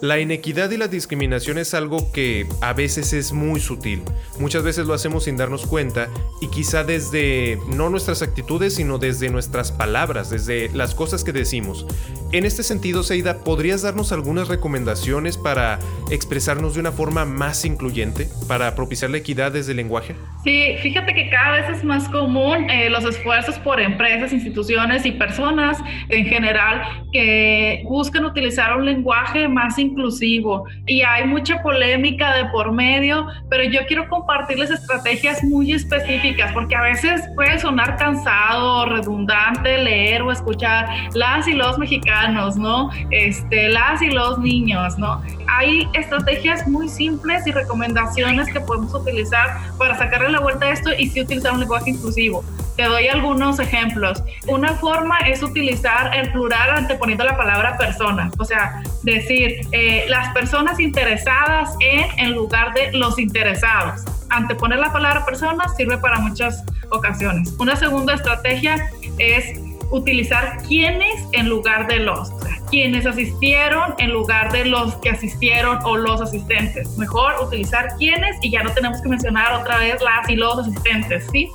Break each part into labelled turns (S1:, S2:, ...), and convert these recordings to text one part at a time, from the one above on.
S1: La inequidad y la discriminación es algo que a veces es muy sutil. Muchas veces lo hacemos sin darnos cuenta y quizá desde no nuestras actitudes, sino desde nuestras palabras, desde las cosas que decimos. En este sentido, Seida, ¿podrías darnos algunas recomendaciones para expresarnos de una forma más incluyente, para propiciar la equidad desde el lenguaje?
S2: Sí, fíjate que cada vez es más común eh, los esfuerzos por empresas, instituciones y personas en general que buscan utilizar un lenguaje más incluyente inclusivo y hay mucha polémica de por medio, pero yo quiero compartirles estrategias muy específicas porque a veces puede sonar cansado, redundante leer o escuchar las y los mexicanos, ¿no? Este, las y los niños, ¿no? Hay estrategias muy simples y recomendaciones que podemos utilizar para sacarle la vuelta a esto y sí utilizar un lenguaje inclusivo. Te doy algunos ejemplos. Una forma es utilizar el plural anteponiendo la palabra persona, o sea, decir eh, las personas interesadas en en lugar de los interesados. Anteponer la palabra persona sirve para muchas ocasiones. Una segunda estrategia es utilizar quienes en lugar de los quienes asistieron en lugar de los que asistieron o los asistentes. Mejor utilizar quienes y ya no tenemos que mencionar otra vez las y los asistentes, ¿sí?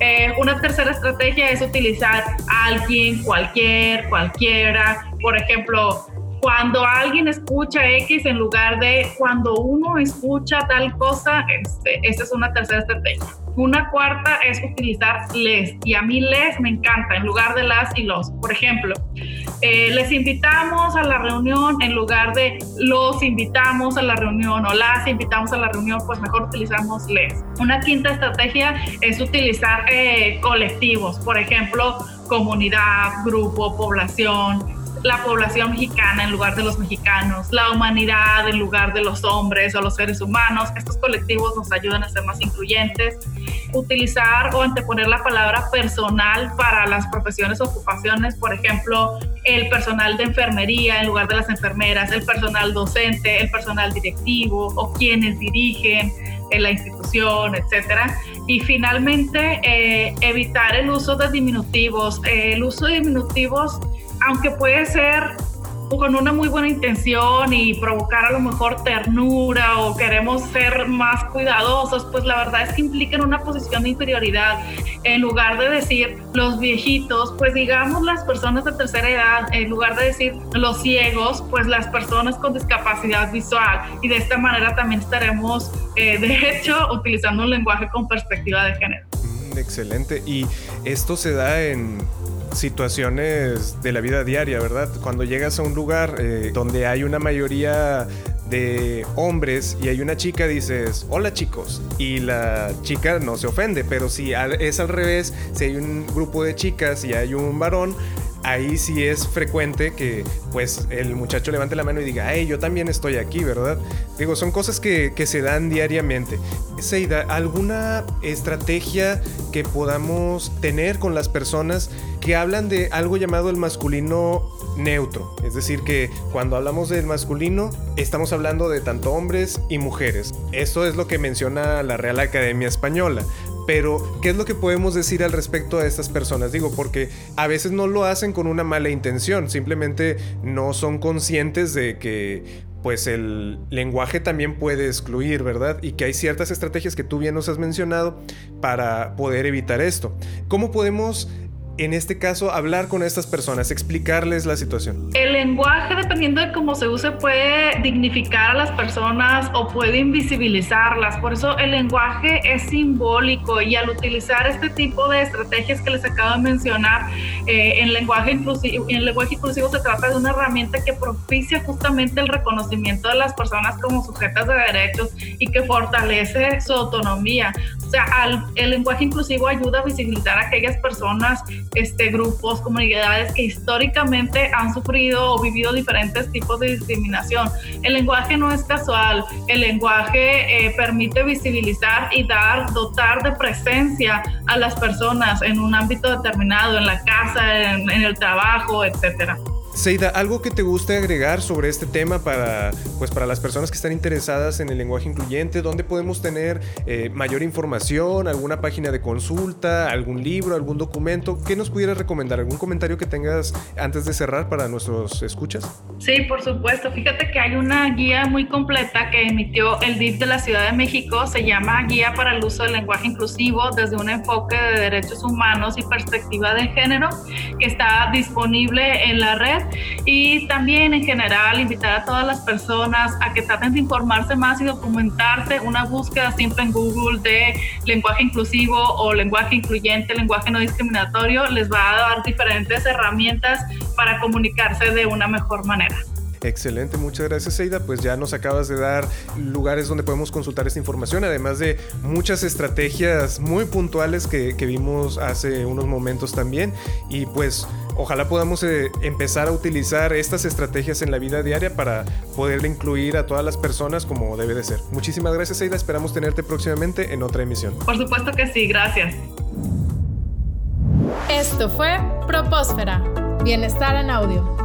S2: Eh, una tercera estrategia es utilizar alguien, cualquier, cualquiera. Por ejemplo, cuando alguien escucha X en lugar de cuando uno escucha tal cosa, este, esta es una tercera estrategia. Una cuarta es utilizar les, y a mí les me encanta en lugar de las y los. Por ejemplo, eh, les invitamos a la reunión en lugar de los invitamos a la reunión o las invitamos a la reunión, pues mejor utilizamos les. Una quinta estrategia es utilizar eh, colectivos, por ejemplo, comunidad, grupo, población, la población mexicana en lugar de los mexicanos, la humanidad en lugar de los hombres o los seres humanos. Estos colectivos nos ayudan a ser más incluyentes. Utilizar o anteponer la palabra personal para las profesiones o ocupaciones, por ejemplo, el personal de enfermería en lugar de las enfermeras, el personal docente, el personal directivo o quienes dirigen en la institución, etcétera. Y finalmente, eh, evitar el uso de diminutivos. el uso de diminutivos aunque puede ser con una muy buena intención y provocar a lo mejor ternura o queremos ser más cuidadosos, pues la verdad es que implican una posición de inferioridad. En lugar de decir los viejitos, pues digamos las personas de tercera edad, en lugar de decir los ciegos, pues las personas con discapacidad visual. Y de esta manera también estaremos, eh, de hecho, utilizando un lenguaje con perspectiva de género.
S1: Mm, excelente. Y esto se da en situaciones de la vida diaria, ¿verdad? Cuando llegas a un lugar eh, donde hay una mayoría de hombres y hay una chica, dices, hola chicos, y la chica no se ofende, pero si es al revés, si hay un grupo de chicas y hay un varón, ahí sí es frecuente que pues el muchacho levante la mano y diga, hey, yo también estoy aquí, ¿verdad? Digo, son cosas que, se dan diariamente. Seida, ¿alguna estrategia que podamos tener con las personas que hablan de algo llamado el masculino neutro? Es decir, que cuando hablamos del masculino, estamos hablando de tanto hombres y mujeres. Eso es lo que menciona la Real Academia Española. Pero, ¿qué es lo que podemos decir al respecto a estas personas? Digo, porque a veces no lo hacen con una mala intención, simplemente no son conscientes de que pues el lenguaje también puede excluir, ¿verdad? Y que hay ciertas estrategias que tú bien nos has mencionado para poder evitar esto. ¿Cómo podemos en este caso, hablar con estas personas, explicarles la situación?
S2: El lenguaje, dependiendo de cómo se use, puede dignificar a las personas o puede invisibilizarlas. Por eso el lenguaje es simbólico y al utilizar este tipo de estrategias que les acabo de mencionar, eh, en, lenguaje inclusivo, en lenguaje inclusivo se trata de una herramienta que propicia justamente el reconocimiento de las personas como sujetas de derechos y que fortalece su autonomía. O sea, el lenguaje inclusivo ayuda a visibilizar a aquellas personas este, grupos, comunidades que históricamente han sufrido o vivido diferentes tipos de discriminación. El lenguaje no es casual, el lenguaje eh, permite visibilizar y dar, dotar de presencia a las personas en un ámbito determinado, en la casa, en, en el trabajo, etcétera.
S1: Seida, ¿algo que te guste agregar sobre este tema para, pues, para las personas que están interesadas en el lenguaje incluyente? ¿Dónde podemos tener eh, mayor información? ¿Alguna página de consulta? ¿Algún libro? ¿Algún documento? ¿Qué nos pudieras recomendar? ¿Algún comentario que tengas antes de cerrar para nuestros escuchas?
S2: Sí, por supuesto. Fíjate que hay una guía muy completa que emitió el DIF de la Ciudad de México. Se llama Guía para el Uso del Lenguaje Inclusivo desde un enfoque de derechos humanos y perspectiva de género, que está disponible en la red y también en general invitar a todas las personas a que traten de informarse más y documentarse. Una búsqueda siempre en Google de lenguaje inclusivo o lenguaje incluyente, lenguaje no discriminatorio, les va a dar diferentes herramientas para comunicarse de una mejor manera.
S1: Excelente, muchas gracias Seida. Pues ya nos acabas de dar lugares donde podemos consultar esta información, además de muchas estrategias muy puntuales que, vimos hace unos momentos también. Y pues ojalá podamos eh, empezar a utilizar estas estrategias en la vida diaria para poder incluir a todas las personas como debe de ser. Muchísimas gracias Seida, esperamos tenerte próximamente en otra emisión.
S2: Por supuesto que sí, gracias.
S3: Esto fue Propósfera, Bienestar en Audio.